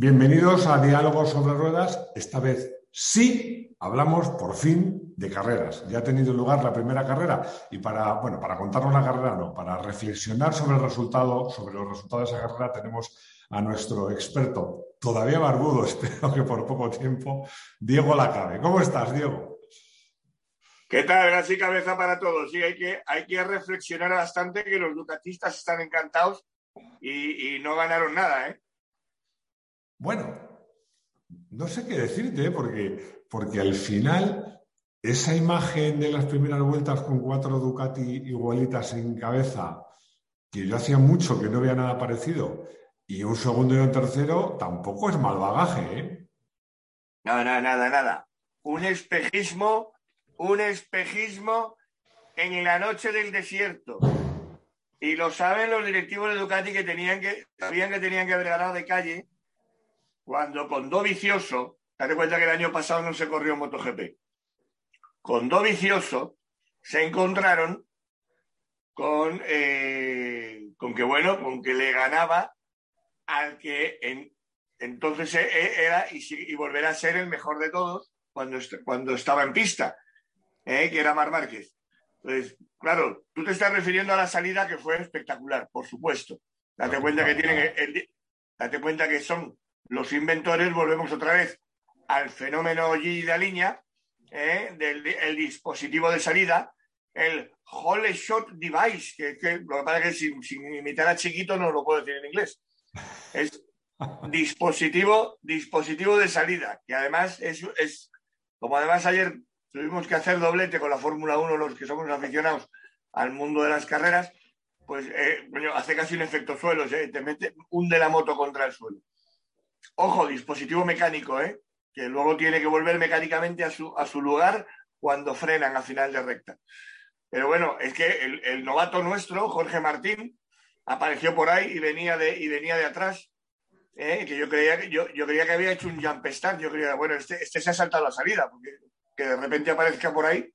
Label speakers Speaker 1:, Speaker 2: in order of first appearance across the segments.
Speaker 1: Bienvenidos a Diálogos sobre Ruedas. Esta vez sí hablamos por fin de carreras. Ya ha tenido lugar la primera carrera y para, bueno, para contarnos la carrera no, para reflexionar sobre el resultado, sobre los resultados de esa carrera tenemos a nuestro experto, todavía barbudo, espero que por poco tiempo, Diego Lacabe. ¿Cómo estás, Diego?
Speaker 2: ¿Qué tal? Gracias y cabeza para todos. Sí, hay que, hay que reflexionar bastante que los ducatistas están encantados y, y no ganaron nada, ¿eh?
Speaker 1: Bueno, no sé qué decirte, porque, porque al final esa imagen de las primeras vueltas con cuatro Ducati igualitas en cabeza, que yo hacía mucho que no veía nada parecido, y un segundo y un tercero, tampoco es mal bagaje, ¿eh?
Speaker 2: No, no, nada, nada. Un espejismo, un espejismo en la noche del desierto. Y lo saben los directivos de Ducati que tenían que, sabían que tenían que haber ganado de calle cuando con Do Vicioso, date cuenta que el año pasado no se corrió MotoGP, con Do Vicioso se encontraron con, eh, con que, bueno, con que le ganaba al que en, entonces e, e, era y, y, volverá a ser el mejor de todos cuando, cuando estaba en pista, ¿eh? que era Mar Márquez. Entonces, claro, tú te estás refiriendo a la salida que fue espectacular, por supuesto. Date cuenta que tienen el, date cuenta que son los inventores, volvemos otra vez al fenómeno G de línea, ¿eh? del el dispositivo de salida, el Hole Shot Device, que, que, lo que pasa es que sin, sin, imitar a chiquito no lo puedo decir en inglés. Es dispositivo, dispositivo de salida, que además es, es, como además ayer tuvimos que hacer doblete con la Fórmula 1, los que somos aficionados al mundo de las carreras, pues eh, bueno, hace casi un efecto suelo, ¿eh? te mete, hunde la moto contra el suelo. Ojo, dispositivo mecánico, ¿eh? que luego tiene que volver mecánicamente a su, a su lugar cuando frenan a final de recta. Pero bueno, es que el, el, novato nuestro, Jorge Martín, apareció por ahí y venía de, y venía de atrás, ¿eh? que yo creía, que, yo, yo creía que había hecho un jump start. Yo creía, bueno, este, este se ha saltado la salida, porque que de repente aparezca por ahí.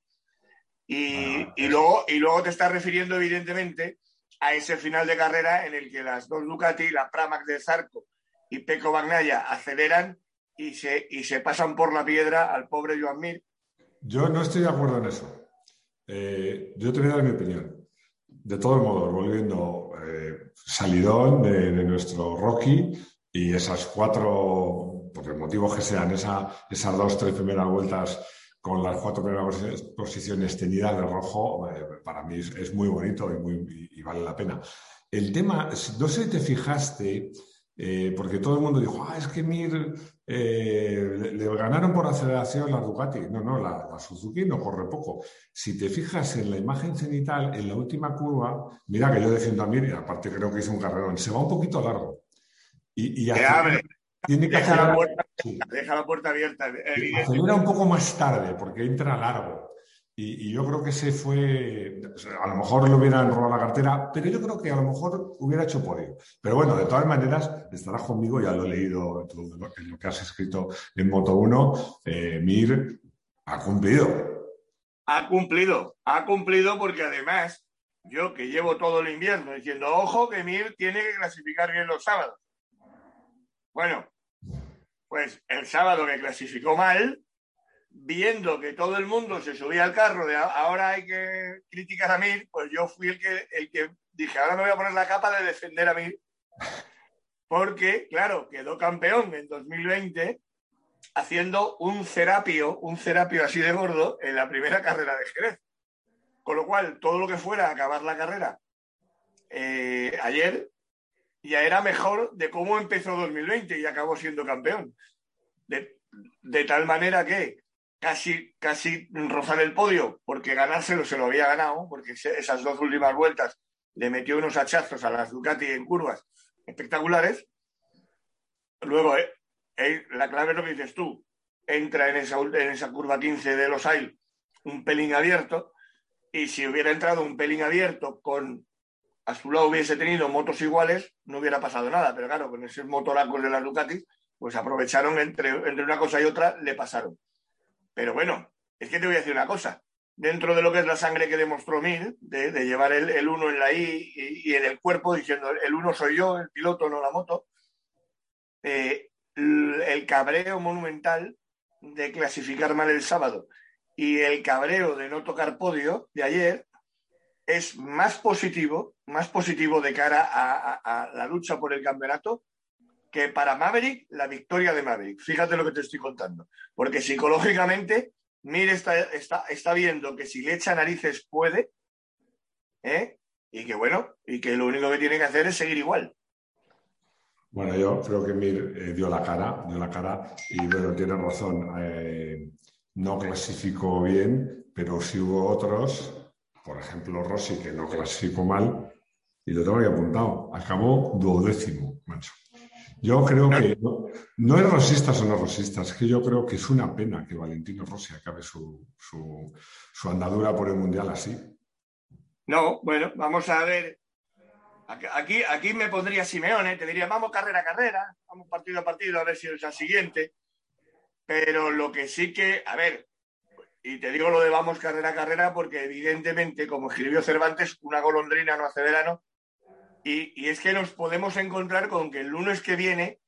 Speaker 2: Y, y, luego, y luego te estás refiriendo, evidentemente, a ese final de carrera en el que las dos Ducati, la Pramac de Zarco y Peco Bagnaya aceleran y se, y se pasan por la piedra al pobre Joan Mir.
Speaker 1: Yo no estoy de acuerdo en eso. Eh, yo te voy a dar mi opinión. De todos modos, volviendo, eh, salidón de, nuestro Rocky y esas cuatro, por el motivo que sean, esa, esas dos, tres primeras vueltas con las cuatro primeras posiciones tenidas de rojo, eh, para mí es, muy bonito y, vale la pena. El tema, no sé si te fijaste, eh, porque todo el mundo dijo, ah, es que Mir eh, le, le, ganaron por aceleración la Ducati. No, no, la, la, Suzuki no corre poco. Si te fijas en la imagen cenital, en la última curva, mira que yo defiendo a Mir, y aparte creo que hizo un carrerón, se va un poquito largo. Y, y
Speaker 2: acelera, tiene que deja, la puerta, sí. deja la puerta abierta.
Speaker 1: Acelera un poco más tarde, porque entra largo. Y, yo creo que se fue, a lo mejor le hubieran robado la cartera, pero yo creo que a lo mejor hubiera hecho podio. Pero bueno, de todas maneras, estarás conmigo, ya lo he leído en lo que has escrito en Moto 1, eh, Mir ha cumplido.
Speaker 2: Ha cumplido, ha cumplido porque además, yo que llevo todo el invierno diciendo, ojo que Mir tiene que clasificar bien los sábados. Bueno, pues el sábado que clasificó mal, viendo que todo el mundo se subía al carro de ahora hay que criticar a Mir, pues yo fui el que, el que dije, ahora me voy a poner la capa de defender a Mir, porque, claro, quedó campeón en 2020 haciendo un cerapio, un cerapio así de gordo en la primera carrera de Jerez. Con lo cual, todo lo que fuera acabar la carrera eh, ayer ya era mejor de cómo empezó 2020 y acabó siendo campeón. De, de tal manera que casi, casi rozar el podio, porque ganárselo se lo había ganado, porque esas dos últimas vueltas le metió unos hachazos a las Ducati en curvas espectaculares. luego, eh, eh, la clave es lo que dices tú. Entra en esa, en esa curva 15 de los AIL un pelín abierto y si hubiera entrado un pelín abierto con a su lado hubiese tenido motos iguales, no hubiera pasado nada. Pero claro, con esos motoracos de la Ducati, pues aprovecharon entre, entre una cosa y otra, le pasaron. Pero bueno, es que te voy a decir una cosa. Dentro de lo que es la sangre que demostró Mir, de, llevar el, uno en la I y, en el cuerpo, diciendo el uno soy yo, el piloto, no la moto, eh, el cabreo monumental de clasificar mal el sábado y el cabreo de no tocar podio de ayer es más positivo, más positivo de cara a, la lucha por el campeonato que para Maverick la victoria de Maverick. Fíjate lo que te estoy contando. Porque psicológicamente, Mir está, está, viendo que si le echa narices puede, ¿eh? y que bueno, y que lo único que tiene que hacer es seguir igual.
Speaker 1: Bueno, yo creo que Mir eh, dio la cara, dio la cara y bueno, tiene razón. Eh, no clasificó bien, pero sí hubo otros por ejemplo, Rossi, que no clasificó mal, y lo tengo ahí apuntado, acabó duodécimo, macho. Yo creo que no, es rosistas o no rosistas, es que yo creo que es una pena que Valentino Rossi acabe su, andadura por el Mundial así.
Speaker 2: No, bueno, vamos a ver. Aquí, aquí me pondría Simeone, te diría, vamos carrera a carrera, vamos partido a partido a ver si es el siguiente. Pero lo que sí que, a ver, y te digo lo de vamos carrera a carrera porque evidentemente, como escribió Cervantes, una golondrina no hace verano. Y, es que nos podemos encontrar con que el lunes que viene,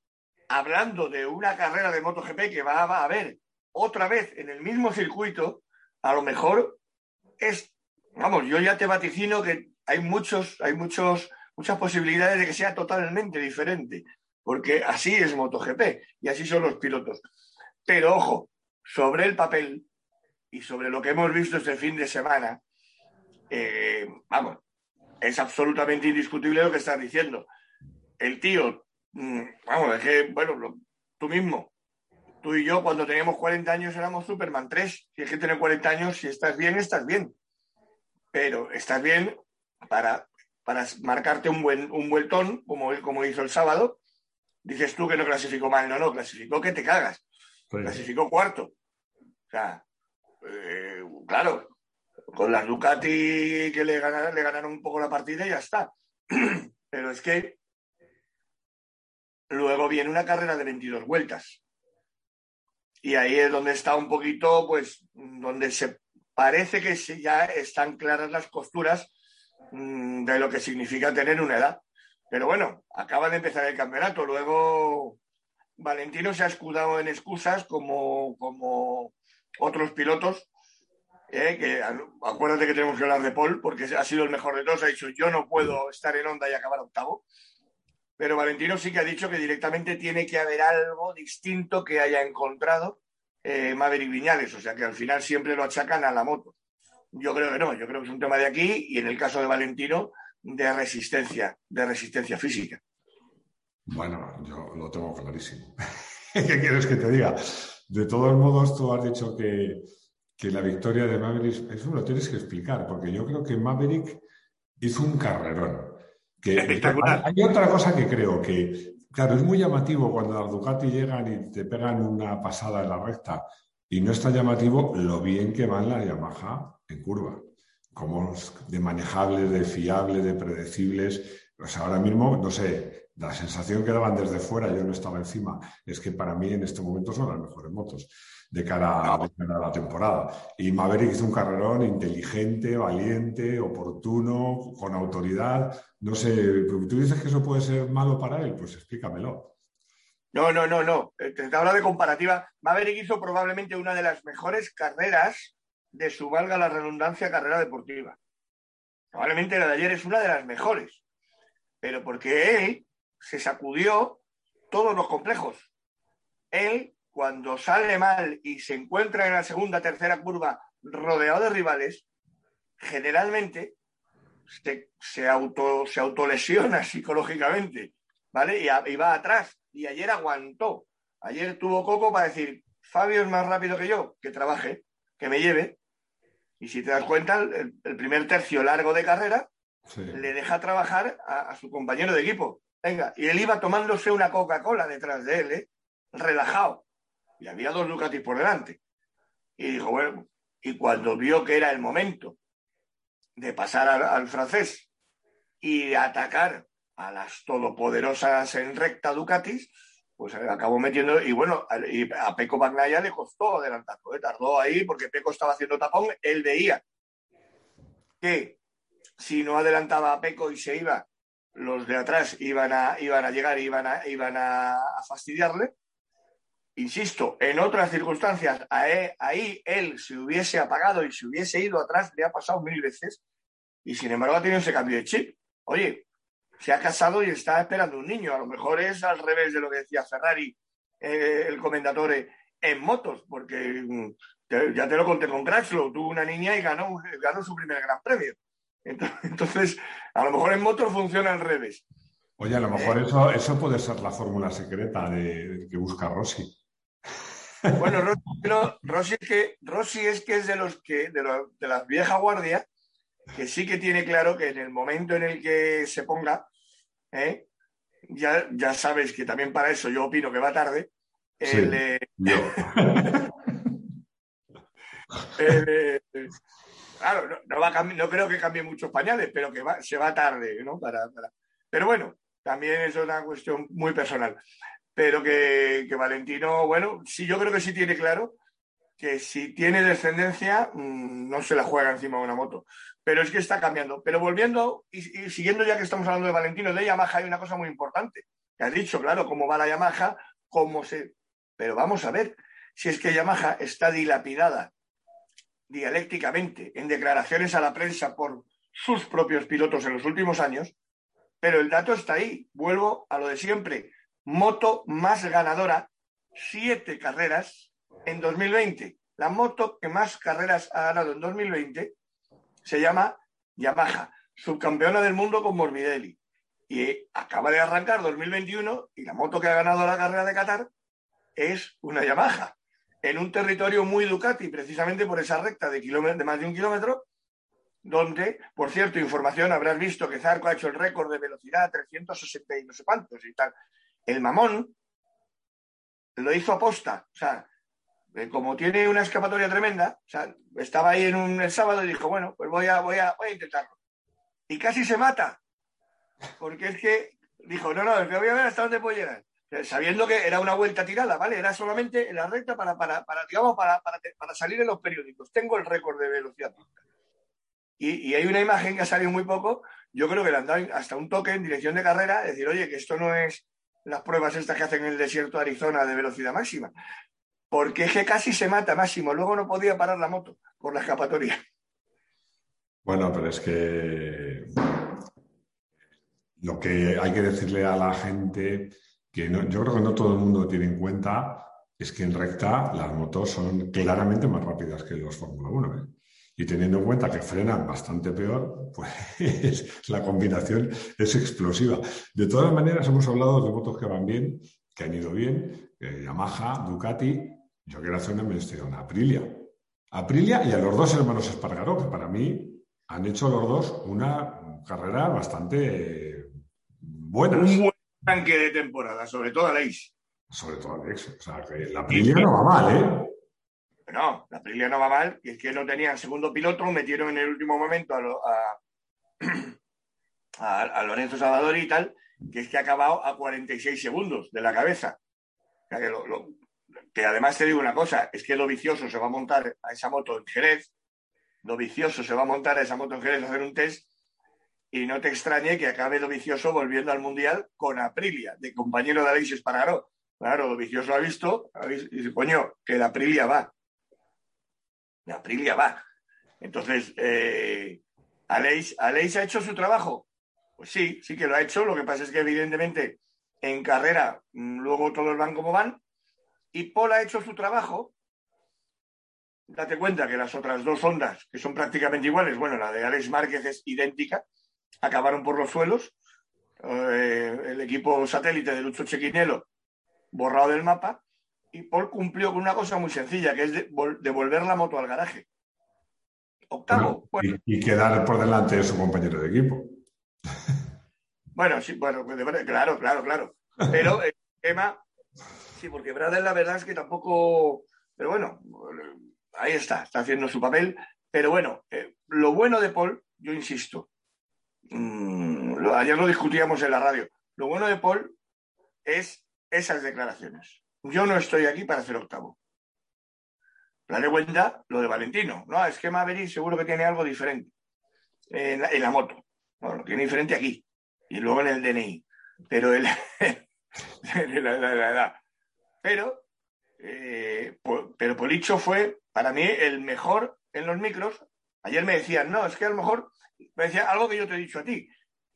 Speaker 2: hablando de una carrera de MotoGP que va, a haber otra vez en el mismo circuito, a lo mejor es, vamos, yo ya te vaticino que hay muchos, hay muchos, muchas posibilidades de que sea totalmente diferente, porque así es MotoGP y así son los pilotos. Pero ojo, sobre el papel, y sobre lo que hemos visto este fin de semana, eh, vamos, es absolutamente indiscutible lo que estás diciendo. El tío, mm, vamos, es que, bueno, tú mismo, tú y yo cuando teníamos 40 años éramos Superman 3. Si es que tener 40 años, si estás bien, estás bien. Pero estás bien para, para marcarte un buen, un buen ton, como, como hizo el sábado. Dices tú que no clasificó mal, no, no, clasificó que te cagas. Clasificó cuarto. O sea, eh, claro, con las Ducati que le ganaron, un poco la partida y ya está. Pero es que luego viene una carrera de 22 vueltas. Y ahí es donde está un poquito, pues, donde se parece que ya están claras las costuras mm, de lo que significa tener una edad. Pero bueno, acaba de empezar el campeonato. Luego Valentino se ha escudado en excusas como, como otros pilotos, eh, que acuérdate que tenemos que hablar de Paul, porque ha sido el mejor de todos, ha dicho yo no puedo estar en onda y acabar octavo. Pero Valentino sí que ha dicho que directamente tiene que haber algo distinto que haya encontrado eh, Maverick Viñales, o sea que al final siempre lo achacan a la moto. Yo creo que no, yo creo que es un tema de aquí y en el caso de Valentino, de resistencia, de resistencia física.
Speaker 1: Bueno, yo lo tengo clarísimo. ¿Qué quieres que te diga? De todos modos, tú has dicho que, la victoria de Maverick, eso lo tienes que explicar, porque yo creo que Maverick hizo un carrerón. Que, Hay otra cosa que creo que, claro, es muy llamativo cuando las Ducati llegan y te pegan una pasada en la recta y no está llamativo lo bien que van la Yamaha en curva, como de manejables, de fiables, de predecibles. Sea, ahora mismo, no sé, la sensación que daban desde fuera, yo no estaba encima, es que para mí en este momento son las mejores motos de cara, a, la temporada. Y Maverick hizo un carrerón inteligente, valiente, oportuno, con autoridad. No sé, tú dices que eso puede ser malo para él, pues explícamelo.
Speaker 2: No, no, no, no. Eh, te hablo de comparativa. Maverick hizo probablemente una de las mejores carreras de su, valga la redundancia, carrera deportiva. Probablemente la de ayer es una de las mejores. Pero porque él se sacudió todos los complejos. Él, cuando sale mal y se encuentra en la segunda, tercera curva rodeado de rivales, generalmente se, auto, se autolesiona psicológicamente, ¿vale? Y, va atrás. Y ayer aguantó. Ayer tuvo coco para decir, Fabio es más rápido que yo, que trabaje, que me lleve. Y si te das cuenta, el, primer tercio largo de carrera le deja trabajar a, su compañero de equipo venga. Y él iba tomándose una Coca-Cola detrás de él, ¿eh? relajado. Y había dos Ducatis por delante. Y dijo, bueno, y cuando vio que era el momento de pasar al, francés y de atacar a las todopoderosas en recta Ducatis, pues acabó metiendo, y bueno, a Peco Bagnaya le costó adelantarlo, ¿eh? tardó ahí porque Peco estaba haciendo tapón, él veía que si no adelantaba a Peco y se iba, los de atrás iban a, iban a llegar, iban a, iban a, fastidiarle. Insisto, en otras circunstancias, ahí él se hubiese apagado y se hubiese ido atrás, le ha pasado mil veces, y sin embargo ha tenido ese cambio de chip. Oye, se ha casado y está esperando un niño. A lo mejor es al revés de lo que decía Ferrari, eh, el comendatore, en motos, porque mm, ya te lo conté con Crashlow, tuvo una niña y ganó, ganó su primer gran premio. Entonces, a lo mejor en motos funciona al revés.
Speaker 1: Oye, a lo mejor eso, eso puede ser la fórmula secreta de, que busca Rossi.
Speaker 2: Bueno, Rossi, es que, Rossi es que es de los que, de, de la vieja guardia, que sí que tiene claro que en el momento en el que se ponga, ¿eh? ya, ya sabes que también para eso yo opino que va tarde. Eh, claro, no, creo que cambie muchos pañales, pero que se va tarde, ¿no? Pero bueno, también es una cuestión muy personal. Pero que, que Valentino, bueno, sí, yo creo que sí tiene claro que si tiene descendencia, mm, no se la juega encima de una moto. Pero es que está cambiando. Pero volviendo y, siguiendo ya que estamos hablando de Valentino, de Yamaha hay una cosa muy importante. Que has dicho, claro, cómo va la Yamaha, cómo se... Pero vamos a ver, si es que Yamaha está dilapidada dialécticamente en declaraciones a la prensa por sus propios pilotos en los últimos años, pero el dato está ahí. Vuelvo a lo de siempre. Moto más ganadora, siete carreras en 2020. La moto que más carreras ha ganado en 2020 se llama Yamaha, subcampeona del mundo con Morbidelli. Y acaba de arrancar 2021 y la moto que ha ganado la carrera de Qatar es una Yamaha, en un territorio muy Ducati, precisamente por esa recta de, de más de un kilómetro, donde, por cierto, información, habrás visto que Zarco ha hecho el récord de velocidad, 360 y no sé cuántos y tal. El mamón lo hizo aposta, o sea, eh, como tiene una escapatoria tremenda, o sea, estaba ahí en un, el sábado y dijo, bueno, pues voy a, a intentarlo. Y casi se mata, porque es que dijo, no, no, es que voy a ver hasta dónde puedo llegar. Sabiendo que era una vuelta tirada, ¿vale? Era solamente en la recta para, para, para digamos, para, para, para, salir en los periódicos. Tengo el récord de velocidad. Y, y, hay una imagen que ha salido muy poco. Yo creo que le han dado hasta un toque en dirección de carrera, decir, oye, que esto no es las pruebas estas que hacen en el desierto de Arizona de velocidad máxima porque es que casi se mata Máximo, luego no podía parar la moto por la escapatoria.
Speaker 1: Bueno, pero es que lo que hay que decirle a la gente, que yo creo que no todo el mundo tiene en cuenta, es que en recta las motos son claramente más rápidas que los Fórmula 1. ¿eh? Y teniendo en cuenta que frenan bastante peor, pues la combinación es explosiva. De todas maneras, hemos hablado de motos que van bien, que han ido bien, eh, Yamaha, Ducati, yo quiero hacer una mención Aprilia. Aprilia y a los dos hermanos Espargaró, que para mí han hecho los dos una carrera bastante buena.
Speaker 2: Un buen tanque de temporada, sobre todo Aleix.
Speaker 1: Sobre todo Aleix. O sea, que la Aprilia no va mal, ¿eh?
Speaker 2: No, la Aprilia no va mal, y es que no tenían segundo piloto, metieron en el último momento a, a, Lorenzo Salvador y tal, que es que ha acabado a 46 segundos de la cabeza. O sea, que lo, que además te digo una cosa, es que lo vicioso se va a montar a esa moto en Jerez, lo vicioso se va a montar a esa moto en Jerez a hacer un test y no te extrañe que acabe lo vicioso volviendo al Mundial con Aprilia, de compañero de Aleix Espargaró. Claro, lo vicioso ha visto y dice, coño, que la Aprilia va. La Aprilia va. Entonces, eh, ¿Aleix, ¿Aleix ha hecho su trabajo? Pues sí, sí que lo ha hecho. Lo que pasa es que evidentemente en carrera mm, luego todos van como van y Paul ha hecho su trabajo, date cuenta que las otras dos ondas, que son prácticamente iguales, bueno, la de Alex Márquez es idéntica, acabaron por los suelos. Eh, el equipo satélite de Lucho Chequinelo borrado del mapa y Paul cumplió con una cosa muy sencilla, que es devolver la moto al garaje. Octavo.
Speaker 1: y, quedar por delante de su compañero de equipo.
Speaker 2: Bueno, sí, bueno, pues claro, claro, claro. Pero el tema, sí, porque Bradley la verdad es que tampoco, pero bueno, ahí está, está haciendo su papel. Pero bueno, eh, lo bueno de Paul, yo insisto, mm, ayer lo discutíamos en la radio, lo bueno de Paul es esas declaraciones. Yo no estoy aquí para hacer octavo. de cuenta lo de Valentino. No, es que Maverick seguro que tiene algo diferente en la, moto. Bueno, lo tiene diferente aquí y luego en el DNI. Pero el, Pero, eh, pero Policho fue para mí el mejor en los micros. Ayer me decían, no, es que a lo mejor me decía algo que yo te he dicho a ti.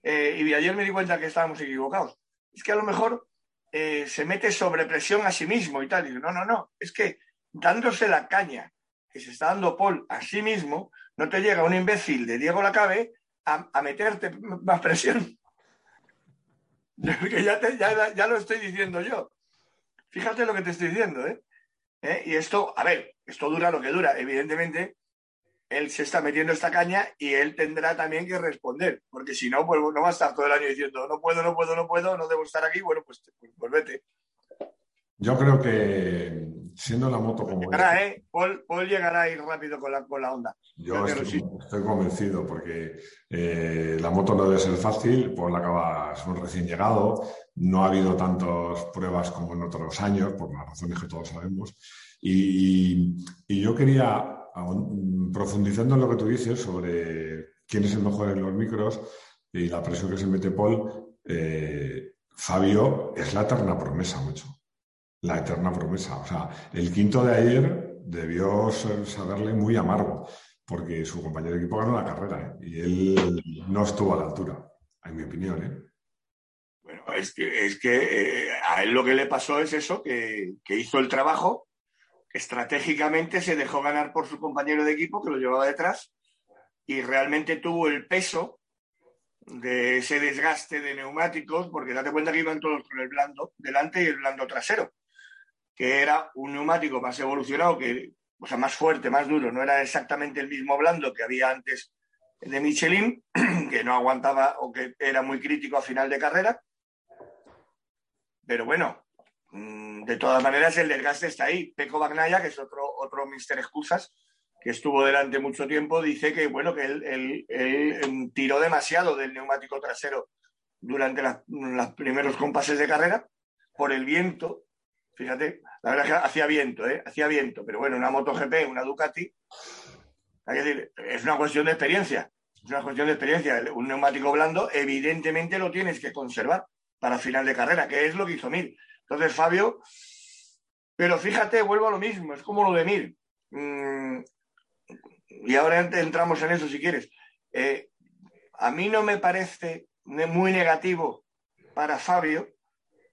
Speaker 2: Eh, y ayer me di cuenta que estábamos equivocados. Es que a lo mejor eh, se mete sobre presión a sí mismo y tal. Y no, no, no. Es que dándose la caña que se está dando Paul a sí mismo, no te llega un imbécil de Diego Lacabe a, a meterte más presión. ya, lo estoy diciendo yo. Fíjate lo que te estoy diciendo, ¿eh? ¿eh? Y esto, a ver, esto dura lo que dura. Evidentemente, él se está metiendo esta caña y él tendrá también que responder, porque si no, pues no va a estar todo el año diciendo, no puedo, no puedo, no puedo, no debo estar aquí, bueno, pues, pues, vete.
Speaker 1: Yo creo que siendo la moto como...
Speaker 2: Llegará, ¿eh? Paul, llegará a ir rápido con la, con la onda.
Speaker 1: Yo estoy, convencido porque eh, la moto no debe ser fácil, Paul acaba, es un recién llegado, no ha habido tantas pruebas como en otros años, por las razones que todos sabemos, y, y yo quería profundizando en lo que tú dices sobre quién es el mejor en los micros y la presión que se mete Paul, eh, Fabio es la eterna promesa, mucho. La eterna promesa. O sea, el quinto de ayer debió saberle muy amargo, porque su compañero de equipo ganó la carrera ¿eh? y él no estuvo a la altura, en mi opinión. ¿eh?
Speaker 2: Bueno, es que, es que a él lo que le pasó es eso, que hizo el trabajo estratégicamente se dejó ganar por su compañero de equipo que lo llevaba detrás y realmente tuvo el peso de ese desgaste de neumáticos, porque date cuenta que iban todos con el blando delante y el blando trasero, que era un neumático más evolucionado, que, o sea, más fuerte, más duro, no era exactamente el mismo blando que había antes de Michelin, que no aguantaba o que era muy crítico a final de carrera. Pero bueno, Mm, de todas maneras, el desgaste está ahí. Peco Bagnaya, que es otro, otro Mister Excusas, que estuvo delante mucho tiempo, dice que, bueno, que él, em, tiró demasiado del neumático trasero durante los primeros compases de carrera por el viento. Fíjate, la verdad es que hacía viento, ¿eh? Hacía viento, pero bueno, una MotoGP, una Ducati, hay que decir, es una cuestión de experiencia. Es una cuestión de experiencia. Un neumático blando, evidentemente lo tienes que conservar para final de carrera, que es lo que hizo Mir. Entonces, Fabio, pero fíjate, vuelvo a lo mismo, es como lo de Mir. Mm, y ahora entramos en eso si quieres. Eh, a mí no me parece muy negativo para Fabio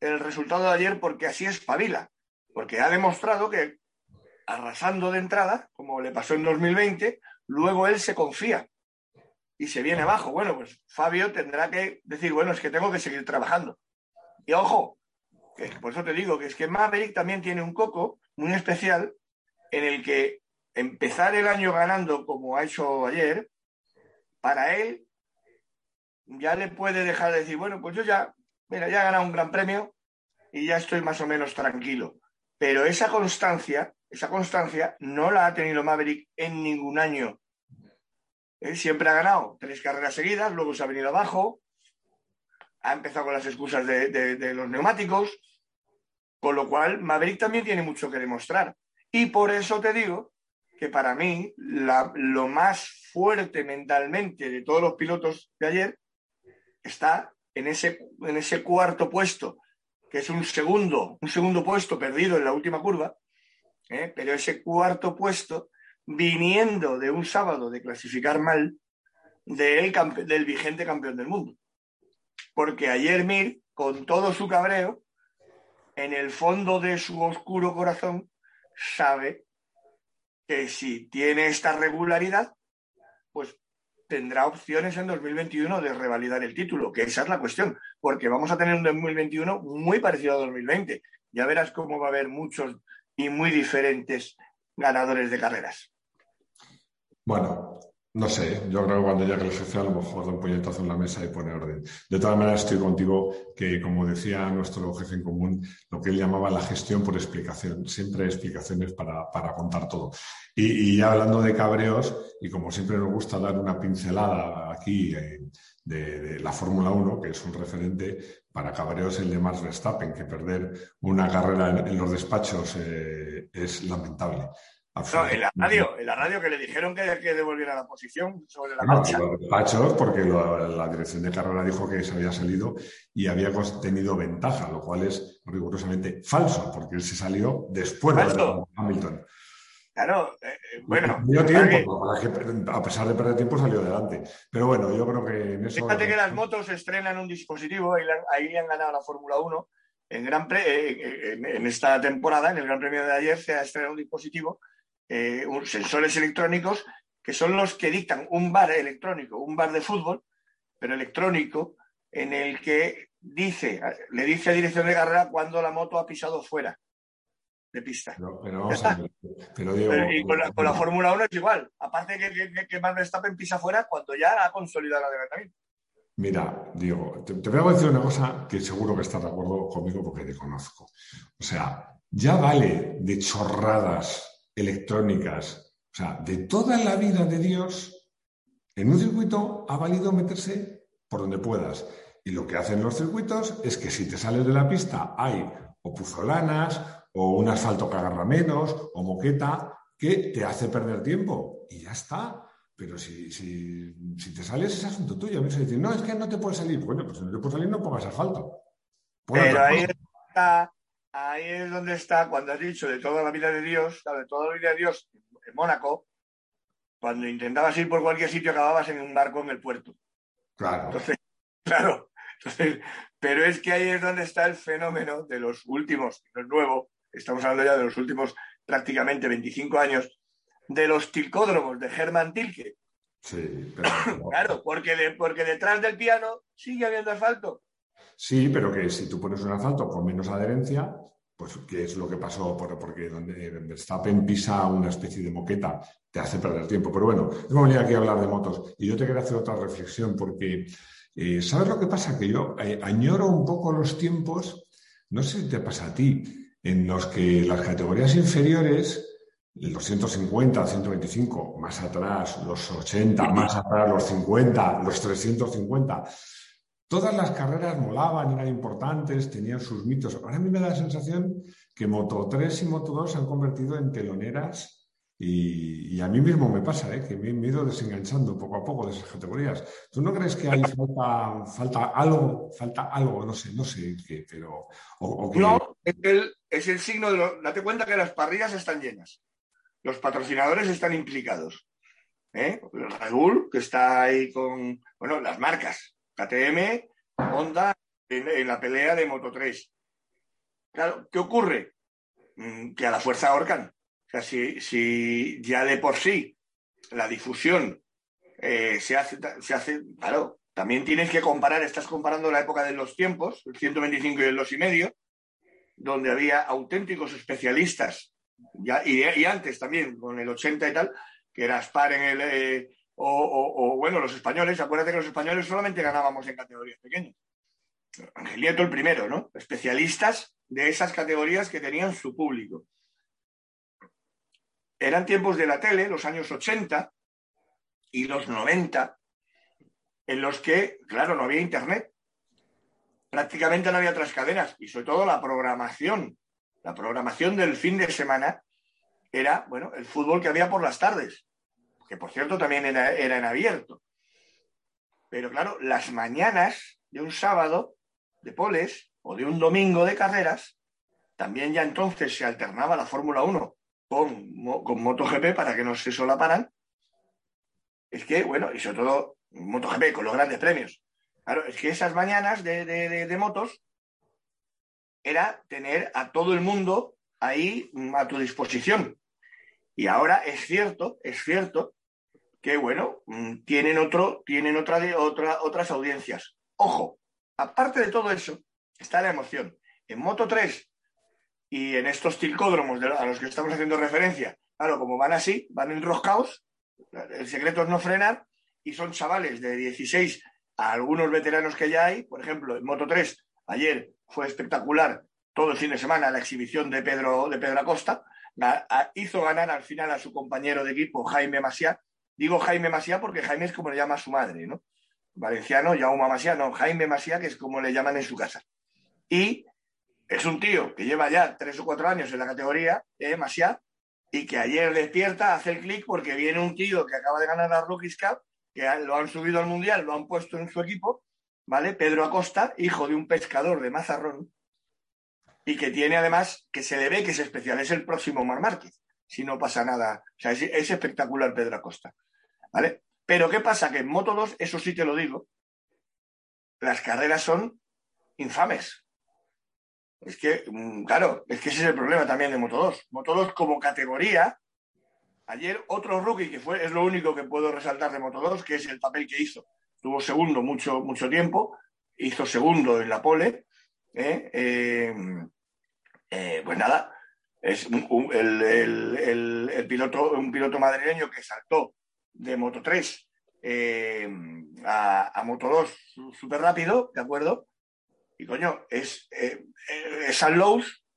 Speaker 2: el resultado de ayer porque así es Pavila, porque ha demostrado que arrasando de entrada, como le pasó en 2020, luego él se confía y se viene abajo. Bueno, pues Fabio tendrá que decir, bueno, es que tengo que seguir trabajando. Y ojo, por eso te digo que es que Maverick también tiene un coco muy especial en el que empezar el año ganando como ha hecho ayer, para él ya le puede dejar de decir, bueno, pues yo ya, mira, ya he ganado un gran premio y ya estoy más o menos tranquilo. Pero esa constancia, esa constancia no la ha tenido Maverick en ningún año. Él siempre ha ganado tres carreras seguidas, luego se ha venido abajo, ha empezado con las excusas de, los neumáticos, con lo cual Maverick también tiene mucho que demostrar. Y por eso te digo que para mí lo más fuerte mentalmente de todos los pilotos de ayer está en ese, en ese cuarto puesto, que es un segundo, un segundo puesto perdido en la última curva, ¿eh? pero ese cuarto puesto viniendo de un sábado de clasificar mal del vigente campeón del mundo porque ayer Mir, con todo su cabreo, en el fondo de su oscuro corazón, sabe que si tiene esta regularidad, pues tendrá opciones en 2021 de revalidar el título, que esa es la cuestión, porque vamos a tener un 2021 muy parecido a 2020. Ya verás cómo va a haber muchos y muy diferentes ganadores de carreras.
Speaker 1: Bueno, No sé, yo creo que cuando llegue el jefe a lo mejor da un puñetazo en la mesa y pone orden. De todas maneras, estoy contigo que, como decía nuestro jefe en común, lo que él llamaba la gestión por explicación. Siempre hay explicaciones para, contar todo. Y, ya hablando de cabreos, y como siempre nos gusta dar una pincelada aquí eh, de, la Fórmula 1, que es un referente, para cabreos el de Max Verstappen, que perder una carrera en, los despachos eh, es lamentable.
Speaker 2: No, en la radio, en la radio que le dijeron que, que devolviera la posición sobre la marcha.
Speaker 1: Los porque la dirección de carrera dijo que se había salido y había tenido ventaja, lo cual es rigurosamente falso, porque él se salió después de Hamilton.
Speaker 2: Claro, eh, eh, bueno.
Speaker 1: Tiempo, a pesar de perder tiempo salió adelante. Pero bueno, yo creo que en eso.
Speaker 2: Fíjate que las motos estrenan un dispositivo, ahí, ahí le han ganado la Fórmula 1. En, gran eh, en, esta temporada, en el Gran Premio de ayer, se ha estrenado un dispositivo eh, sensores electrónicos que son los que dictan un bar electrónico, un bar de fútbol, pero electrónico, en el que dice, le dice a dirección de carrera cuando la moto ha pisado fuera de pista.
Speaker 1: Pero,
Speaker 2: y con la, Fórmula 1 es igual. Aparte que, que, que Max Verstappen pisa fuera cuando ya ha consolidado el adelantamiento.
Speaker 1: Mira, Diego, te, te, voy a decir una cosa que seguro que estás de acuerdo conmigo porque te conozco. O sea, ya vale de chorradas electrónicas, o sea, de toda la vida de Dios, en un circuito ha valido meterse por donde puedas. Y lo que hacen los circuitos es que si te sales de la pista hay o puzolanas o un asfalto que agarra menos o moqueta que te hace perder tiempo. Y ya está. Pero si, si, te sales es asunto tuyo. A mí se dice, no, es que no te puedes salir. Bueno, pues si no te puedes salir no pongas asfalto.
Speaker 2: Pero ahí está ahí es donde está, cuando has dicho de toda la vida de Dios, de toda la vida de Dios en Mónaco, cuando intentabas ir por cualquier sitio acababas en un barco en el puerto.
Speaker 1: Claro.
Speaker 2: Entonces, claro. Entonces, pero es que ahí es donde está el fenómeno de los últimos, no es nuevo, estamos hablando ya de los últimos prácticamente 25 años, de los tilcódromos de Germán Tilke.
Speaker 1: Sí,
Speaker 2: claro, porque, porque detrás del piano sigue habiendo asfalto.
Speaker 1: Sí, pero que si tú pones un asfalto con menos adherencia, pues qué es lo que pasó, porque donde Verstappen pisa una especie de moqueta, te hace perder tiempo. Pero bueno, hemos venido aquí a hablar de motos y yo te quería hacer otra reflexión porque, eh, ¿sabes lo que pasa? Que yo eh, añoro un poco los tiempos, no sé si te pasa a ti, en los que las categorías inferiores, los 150, 125, más atrás, los 80, más atrás, los 50, los 350, Todas las carreras molaban, eran importantes, tenían sus mitos. Ahora a mí me da la sensación que Moto 3 y Moto 2 se han convertido en teloneras y, a mí mismo me pasa, ¿eh? que me, he ido desenganchando poco a poco de esas categorías. ¿Tú no crees que hay falta, falta algo, falta algo, no sé, no sé qué, pero...
Speaker 2: No, es el, es el signo de lo... Date cuenta que las parrillas están llenas. Los patrocinadores están implicados. ¿eh? Red que está ahí con, bueno, las marcas, KTM, Honda en, la pelea de Moto 3. Claro, ¿qué ocurre? Mm, que a la fuerza ahorcan. O sea, si, ya de por sí la difusión eh, se, hace, se hace, claro, también tienes que comparar, estás comparando la época de los tiempos, el 125 y el 2 y medio, donde había auténticos especialistas, ya, y, antes también, con el 80 y tal, que era Spar en el, eh, o, bueno, los españoles, acuérdate que los españoles solamente ganábamos en categorías pequeñas. Angelieto el primero, ¿no? Especialistas de esas categorías que tenían su público. Eran tiempos de la tele, los años 80 y los 90, en los que, claro, no había internet. Prácticamente no había otras cadenas y sobre todo la programación, la programación del fin de semana era, bueno, el fútbol que había por las tardes que por cierto también era, en abierto. Pero claro, las mañanas de un sábado de poles o de un domingo de carreras, también ya entonces se alternaba la Fórmula 1 con, con MotoGP para que no se solaparan. Es que, bueno, y sobre todo MotoGP con los grandes premios. Claro, es que esas mañanas de, de motos era tener a todo el mundo ahí a tu disposición. Y ahora es cierto, es cierto que bueno, mm, tienen, otro, tienen otra, otra, otras audiencias. Ojo, aparte de todo eso, está la emoción. En Moto 3 y en estos tilcódromos a los que estamos haciendo referencia, claro, como van así, van enroscados, El secreto es no frenar y son chavales de 16 a algunos veteranos que ya hay. Por ejemplo, en Moto 3, ayer fue espectacular todo el fin de semana la exhibición de Pedro, de Pedro Acosta. Hizo ganar al final a su compañero de equipo, Jaime Masiá. Digo Jaime Masiá porque Jaime es como le llama su madre, ¿no? Valenciano, Jaume Masiá, no, Jaime Masiá, que es como le llaman en su casa. Y es un tío que lleva ya tres o cuatro años en la categoría, eh, y que ayer despierta, hace el clic porque viene un tío que acaba de ganar la Rookies Cup, que lo han subido al Mundial, lo han puesto en su equipo, ¿vale? Pedro Acosta, hijo de un pescador de Mazarrón, y que tiene además, que se le ve que es especial, es el próximo Mar Márquez, si no pasa nada. O sea, es, es espectacular Pedro Acosta, ¿vale? Pero ¿qué pasa? Que en Moto 2, eso sí te lo digo, las carreras son infames. Es que, mm, claro, es que ese es el problema también de Moto 2. Moto 2 como categoría, ayer otro rookie, que fue, es lo único que puedo resaltar de Moto 2, que es el papel que hizo. Tuvo segundo mucho, mucho tiempo, hizo segundo en la pole. ¿eh? Eh, eh, pues nada, es el, piloto, un piloto madrileño que saltó de Moto 3 a, a Moto 2 súper rápido, ¿de acuerdo? Y coño, es, eh, eh San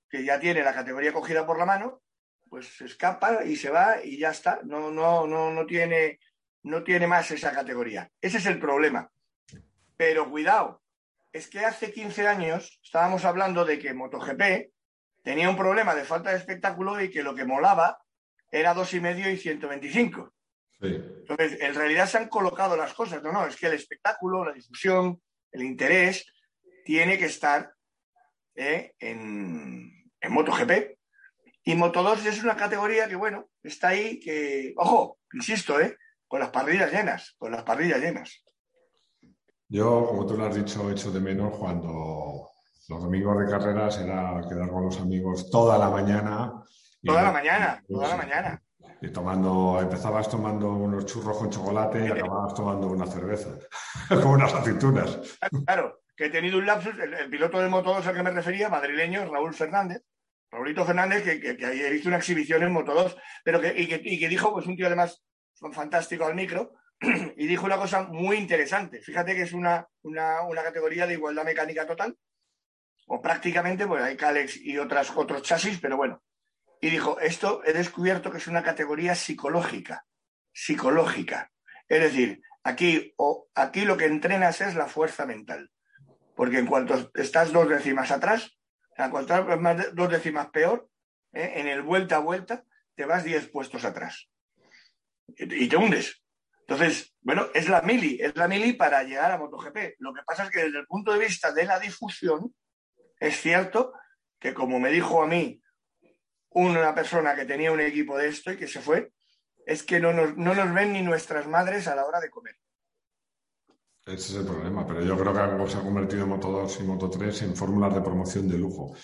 Speaker 2: que ya tiene la categoría cogida por la mano, pues se escapa y se va y ya está. No, no, no, no tiene, no tiene más esa categoría. Ese es el problema. Pero cuidado, es que hace 15 años estábamos hablando de que MotoGP tenía un problema de falta de espectáculo y que lo que molaba era dos y medio y 125. Entonces, en realidad se han colocado las cosas. No, no, es que el espectáculo, la difusión, el interés tiene que estar eh, en, en MotoGP. Y Moto 2 es una categoría que, bueno, está ahí, que, ojo, insisto, ¿eh? con las parrillas llenas, con las parrillas llenas.
Speaker 1: Yo, como tú lo has dicho, echo de menos cuando los domingos de carreras era quedar con los amigos toda la mañana.
Speaker 2: Toda la mañana, toda la mañana.
Speaker 1: Y tomando, empezabas tomando unos churros con chocolate y acababas tomando una cerveza, con unas aceitunas.
Speaker 2: Claro, que he tenido un lapsus, el, piloto de Moto 2 al que me refería, madrileño, Raúl Fernández, Raúlito Fernández, que, que, que visto una exhibición en Moto 2, pero que, y, que, dijo, pues un tío además fantástico al micro, y dijo una cosa muy interesante. Fíjate que es una, una, categoría de igualdad mecánica total, o prácticamente, pues hay Calex y otras, otros chasis, pero bueno. Y dijo, esto he descubierto que es una categoría psicológica, psicológica. Es decir, aquí, o, aquí lo que entrenas es la fuerza mental porque en cuanto estás dos décimas atrás, en cuanto estás dos décimas peor, ¿eh? en el vuelta a vuelta, te vas diez puestos atrás y te hundes. Entonces, bueno, es la mili, es la mili para llegar a MotoGP. Lo que pasa es que desde el punto de vista de la difusión, es cierto que como me dijo a mí una persona que tenía un equipo de esto y que se fue, es que no nos, no nos ven ni nuestras madres a la hora de comer.
Speaker 1: Ese es el problema, pero yo creo que se ha convertido en Moto 2 y Moto 3 en fórmulas de promoción de lujo.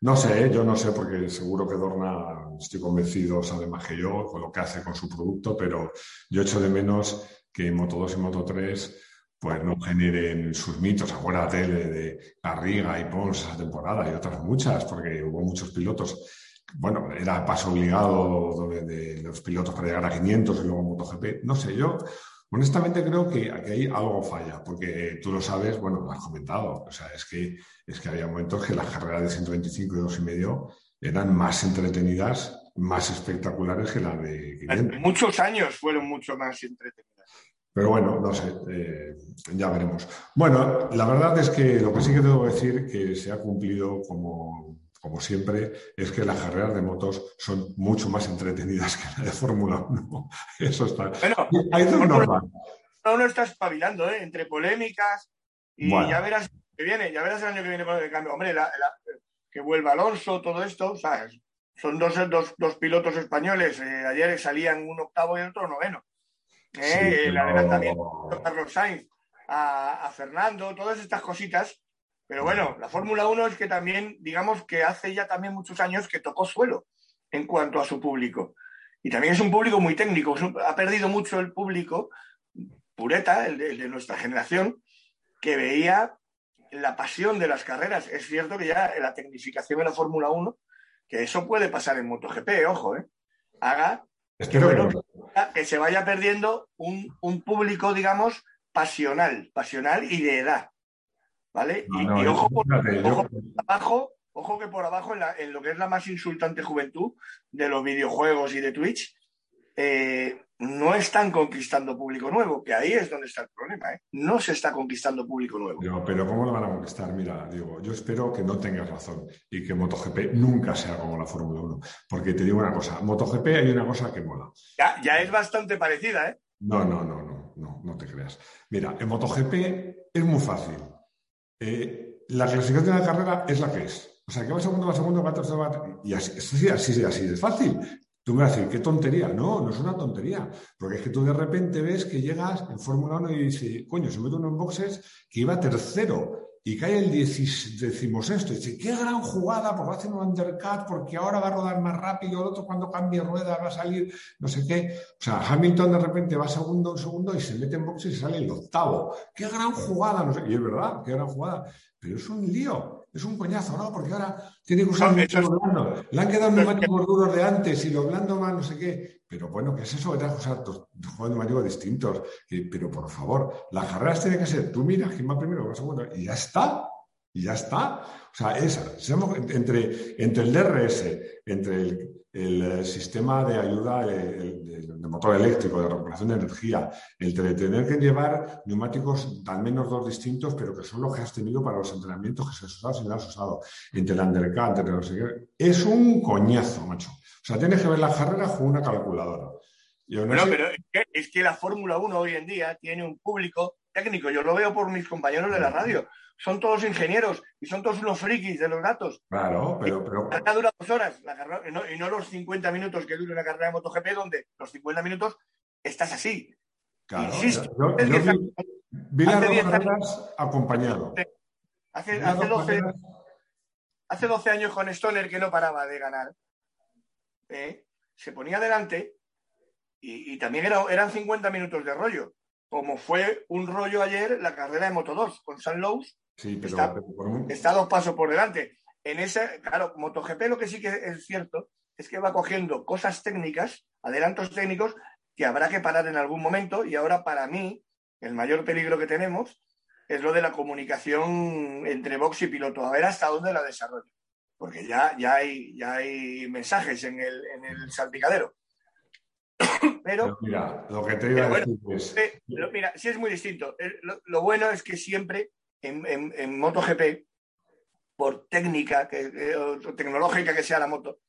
Speaker 1: No sé, ¿eh? yo no sé, porque seguro que Dorna, estoy convencido, sabe más que yo con lo que hace con su producto, pero yo echo de menos que Moto 2 y Moto 3 pues no generen sus mitos. Acuérdate de, de Garriga y Pons esa temporada y otras muchas, porque hubo muchos pilotos. Bueno, era paso obligado de, los pilotos para llegar a 500 y luego MotoGP. No sé, yo Honestamente creo que aquí hay algo falla, porque tú lo sabes, bueno, lo has comentado, o sea, es que, es que había momentos que las carreras de 125 y 2,5 eran más entretenidas, más espectaculares que las de 500.
Speaker 2: Muchos años fueron mucho más entretenidas.
Speaker 1: Pero bueno, no sé, eh, ya veremos. Bueno, la verdad es que lo que sí que debo decir que se ha cumplido como como siempre, es que las carreras de motos son mucho más entretenidas que la de Fórmula 1. Eso está.
Speaker 2: Bueno, hay Fórmula 1 está espabilando, ¿eh? Entre polémicas y ya verás que viene, ya verás el año que viene con el cambio. Hombre, que vuelva Alonso, todo esto, ¿sabes? Son dos, dos, dos pilotos españoles. Eh, ayer salían un octavo y otro noveno. ¿Eh? el adelantamiento de Carlos Sainz a, a Fernando, todas estas cositas pero bueno, la Fórmula 1 es que también, digamos que hace ya también muchos años que tocó suelo en cuanto a su público. Y también es un público muy técnico. Ha perdido mucho el público pureta, el de, nuestra generación, que veía la pasión de las carreras. Es cierto que ya la tecnificación de la Fórmula 1, que eso puede pasar en MotoGP, ojo, ¿eh? Haga que que se vaya perdiendo un, público, digamos, pasional, pasional y de edad. ¿Vale? y, ojo, por, abajo, ojo que por abajo, en, lo que es la más insultante juventud de los videojuegos y de Twitch, eh, no están conquistando público nuevo, que ahí es donde está el problema. ¿eh? No se está conquistando público nuevo.
Speaker 1: pero ¿cómo lo van a conquistar? Mira, digo, yo espero que no tengas razón y que MotoGP nunca sea como la Fórmula 1. Porque te digo una cosa, MotoGP hay una cosa que mola.
Speaker 2: Ya, ya es bastante parecida, ¿eh?
Speaker 1: No, no, no, no, no, no te creas. Mira, en MotoGP es muy fácil. Eh, la clasificación de la carrera es la que es. O sea, que va segundo, va segundo, va tercero, va... Y así, así, así, así de fácil. Tú me vas a decir, qué tontería. No, no es una tontería. Porque es que tú de repente ves que llegas en Fórmula 1 y dices, coño, se mete uno en boxes que iba tercero y cae el decimosexto. Y dice, qué gran jugada, porque va a hacer un undercut, porque ahora va a rodar más rápido, el otro cuando cambie rueda va a salir, no sé qué. O sea, Hamilton de repente va segundo, un segundo y se mete en boxes y sale el octavo. Qué gran jugada, no sé. Y es verdad, qué gran jugada. Pero es un lío es un coñazo, ¿no? Porque ahora tiene que usar neumáticos blandos. Le han quedado neumáticos duros de antes y lo blando más, no sé qué. Pero bueno, ¿qué es eso que te que usar dos, juegos neumáticos distintos? pero por favor, las carreras tienen que ser, tú miras quién va primero, va segundo, y ya está. Y ya está. O sea, esa, entre, entre el DRS, entre el, el eh, sistema de ayuda de, motor eléctrico, de recuperación de energía, el de tener que llevar neumáticos al menos dos distintos, pero que son los que has tenido para los entrenamientos que se has usado, si no has usado, entre el undercut, entre los es un coñazo, macho. O sea, tienes que ver la carrera con una calculadora.
Speaker 2: bueno, pero es que, es que la Fórmula 1 hoy en día tiene un público técnico, yo lo veo por mis compañeros de la radio son todos ingenieros y son todos unos frikis de los datos.
Speaker 1: Claro, pero. pero...
Speaker 2: La carrera dura dos horas la carrera, y, no, los 50 minutos que dura una carrera de MotoGP, donde los 50 minutos estás así.
Speaker 1: Claro, Insisto, yo, vi, las dos carreras acompañado.
Speaker 2: Hace, hace, 12, hace 12 años con Stoner que no paraba de ganar. ¿eh? Se ponía adelante y, y también era, eran 50 minutos de rollo como fue un rollo ayer la carrera de Moto 2 con San Lowe's está, dos pasos por delante. En ese, claro, MotoGP lo que sí que es cierto es que va cogiendo cosas técnicas, adelantos técnicos, que habrá que parar en algún momento. Y ahora, para mí, el mayor peligro que tenemos es lo de la comunicación entre box y piloto, a ver hasta dónde la desarrolla. Porque ya, ya, hay, ya hay mensajes en el, en el salpicadero. Pero,
Speaker 1: mira, lo que te iba a decir es...
Speaker 2: Eh, mira, sí es muy distinto. Lo, bueno es que siempre en, en, MotoGP, por técnica que, tecnológica que sea la moto,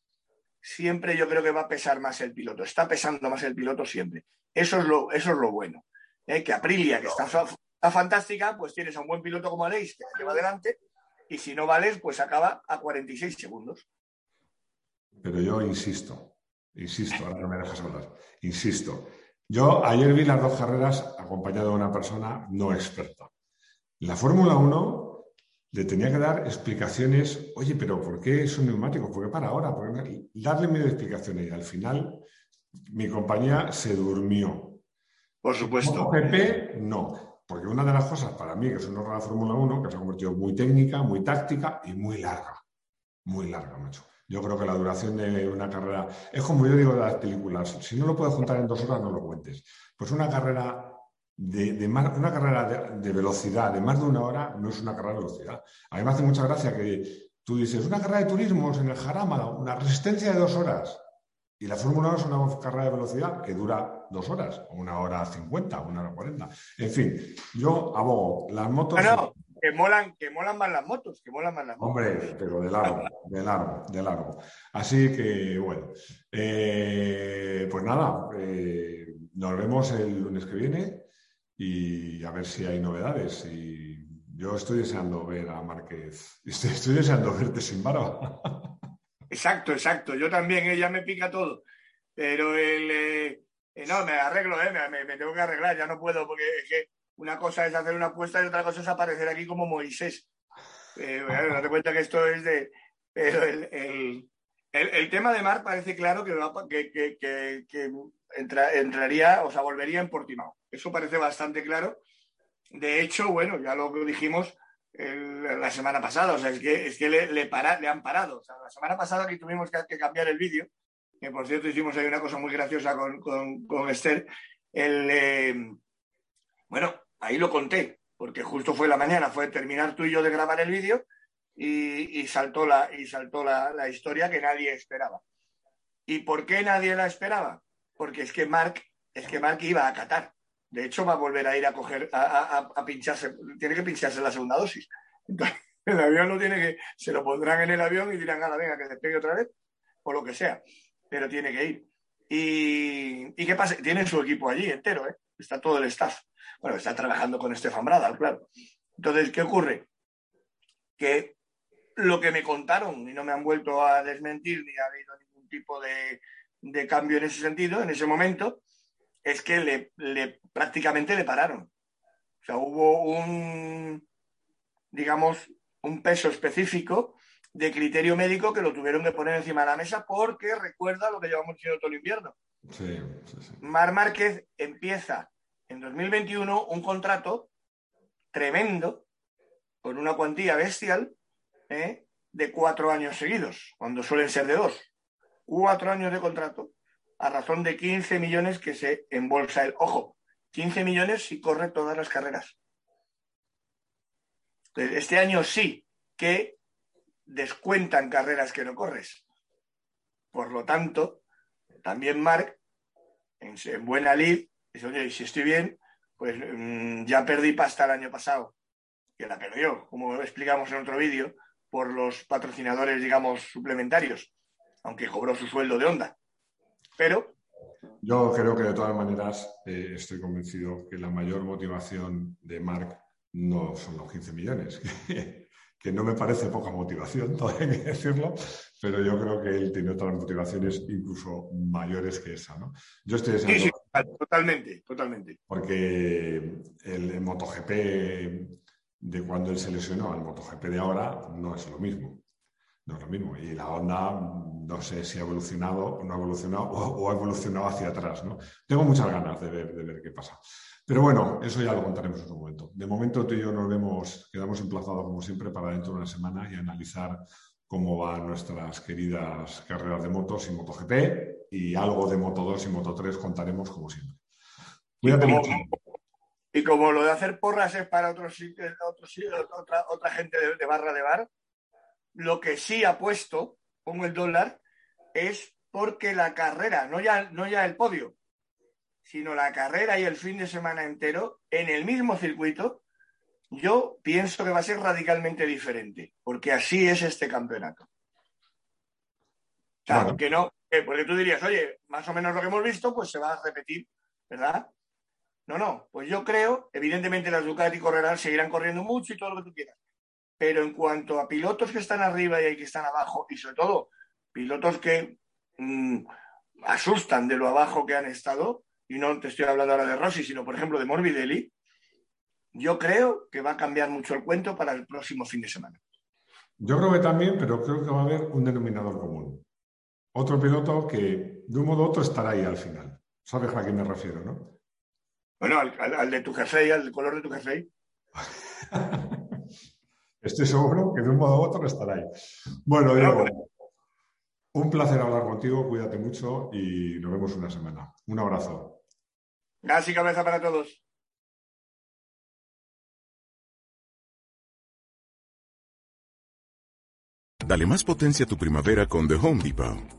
Speaker 2: siempre yo creo que va a pesar más el piloto. Está pesando más el piloto siempre. Eso es lo, eso es lo bueno. ¿eh? Que Aprilia, que está, fantástica, pues tienes a un buen piloto como Aleix que lleva adelante, y si no vales, pues acaba a 46 segundos.
Speaker 1: Pero yo insisto, Insisto, ahora no me dejas hablar. Insisto. Yo ayer vi las dos carreras acompañado de una persona no experta. La Fórmula 1 le tenía que dar explicaciones, oye, pero ¿por qué es un neumático? ¿Por qué para ahora? Darle medio explicaciones y al final mi compañía se durmió.
Speaker 2: Por supuesto.
Speaker 1: No. Porque una de las cosas para mí, que es una la Fórmula 1, que se ha convertido muy técnica, muy táctica y muy larga. Muy larga, macho. Yo creo que la duración de una carrera es como yo digo de las películas. Si no lo puedes juntar en dos horas, no lo cuentes. Pues una carrera de, una carrera de, velocidad de más de una hora no es una carrera de velocidad. A mí me hace mucha gracia que tú dices, una carrera de turismos en el Jarama, una resistencia de dos horas. Y la Fórmula 1 es una carrera de velocidad que dura dos horas, una hora cincuenta, una hora cuarenta. En fin, yo abogo, las motos
Speaker 2: que molan, que molan más las motos, que molan más las
Speaker 1: motos. Hombre, pero de largo, de largo, de largo. Así que, bueno, eh, pues nada, eh, nos vemos el lunes que viene y a ver si hay novedades. Y yo estoy deseando ver a Márquez, estoy, deseando verte sin barba.
Speaker 2: Exacto, exacto. Yo también, ella eh, me pica todo. Pero el... no, me arreglo, me, me, tengo que arreglar, ya no puedo porque es que una cosa es hacer una apuesta y otra cosa es aparecer aquí como Moisés. Eh, date cuenta que esto es de... Pero el, tema de Mar parece claro que, que, entraría, o sea, volvería en Portimao. Eso parece bastante claro. De hecho, bueno, ya lo dijimos la semana pasada, o sea, es que, es que le, han parado. O sea, la semana pasada que tuvimos que, cambiar el vídeo, que por cierto hicimos ahí una cosa muy graciosa con, con, Esther, el, eh, bueno, ahí lo conté, porque justo fue la mañana, fue terminar tú y yo de grabar el vídeo y, saltó, la, y saltó la, historia que nadie esperaba. ¿Y por qué nadie la esperaba? Porque es que Mark, es que Mark iba a Qatar. De hecho, va a volver a ir a coger, a, pincharse, tiene que pincharse la segunda dosis. Entonces, el avión no tiene que, se lo pondrán en el avión y dirán, a la venga, que despegue otra vez, o lo que sea, pero tiene que ir. ¿Y, qué pasa? Tiene su equipo allí entero, ¿eh? está todo el staff. Bueno, está trabajando con Estefan Bradal, claro. Entonces, ¿qué ocurre? Que lo que me contaron, y no me han vuelto a desmentir ni ha habido ningún tipo de, cambio en ese sentido, en ese momento, es que le, prácticamente le pararon. O sea, hubo un, digamos, un peso específico de criterio médico que lo tuvieron que poner encima de la mesa porque recuerda lo que llevamos diciendo todo el invierno. Mar Márquez empieza en 2021 un contrato tremendo con una cuantía bestial ¿eh? de cuatro años seguidos, cuando suelen ser de dos. Cuatro años de contrato a razón de 15 millones que se embolsa el. Ojo, 15 millones si corre todas las carreras. Este año sí que descuentan carreras que no corres. Por lo tanto, también Mark, en, buena lid, dice, oye, si estoy bien, pues mm, ya perdí pasta el año pasado, que la perdió, como explicamos en otro vídeo, por los patrocinadores, digamos, suplementarios, aunque cobró su sueldo de onda. Pero...
Speaker 1: Yo creo que de todas maneras eh, estoy convencido que la mayor motivación de Mark no son los 15 millones, que, no me parece poca motivación, todo hay que decirlo, pero yo creo que él tiene otras motivaciones incluso mayores que esa. ¿no? Yo estoy
Speaker 2: deseando, sí, sí, totalmente, totalmente.
Speaker 1: Porque el, el MotoGP de cuando él se lesionó al MotoGP de ahora no es lo mismo. No es lo mismo. Y la Honda, no sé si ha evolucionado o no ha evolucionado o, ha evolucionado hacia atrás. ¿no? Tengo muchas ganas de ver, de ver qué pasa. Pero bueno, eso ya lo contaremos en otro momento. De momento tú y yo nos vemos, quedamos emplazados como siempre para dentro de una semana y analizar cómo van nuestras queridas carreras de motos y MotoGP y algo de Moto 2 y Moto 3 contaremos como siempre.
Speaker 2: Cuídate mucho. Y como lo de hacer porras es para otros, otra, otra gente de, barra de bar, lo que sí ha puesto, pongo el dólar, es porque la carrera, no ya, no ya el podio, sino la carrera y el fin de semana entero, en el mismo circuito, yo pienso que va a ser radicalmente diferente, porque así es este campeonato. Claro, que no, porque tú dirías, oye, más o menos lo que hemos visto, pues se va a repetir, ¿verdad? No, no, pues yo creo, evidentemente las Ducati correrán, seguirán corriendo mucho y todo lo que tú quieras. Pero en cuanto a pilotos que están arriba y que están abajo, y sobre todo pilotos que mm, asustan de lo abajo que han estado, y no te estoy hablando ahora de Rossi, sino por ejemplo de Morbidelli, yo creo que va a cambiar mucho el cuento para el próximo fin de semana.
Speaker 1: Yo creo que también, pero creo que va a haber un denominador común. Otro piloto que de un modo u otro estará ahí al final. ¿Sabes a quién me refiero, no?
Speaker 2: Bueno, al, de tu jersey, al color de tu jersey.
Speaker 1: Estoy seguro que de un modo u otro estará ahí. Bueno, Diego, un placer hablar contigo, cuídate mucho y nos vemos una semana. Un abrazo.
Speaker 2: Gas y cabeza para todos.
Speaker 3: Dale más potencia a tu primavera con The Home Depot.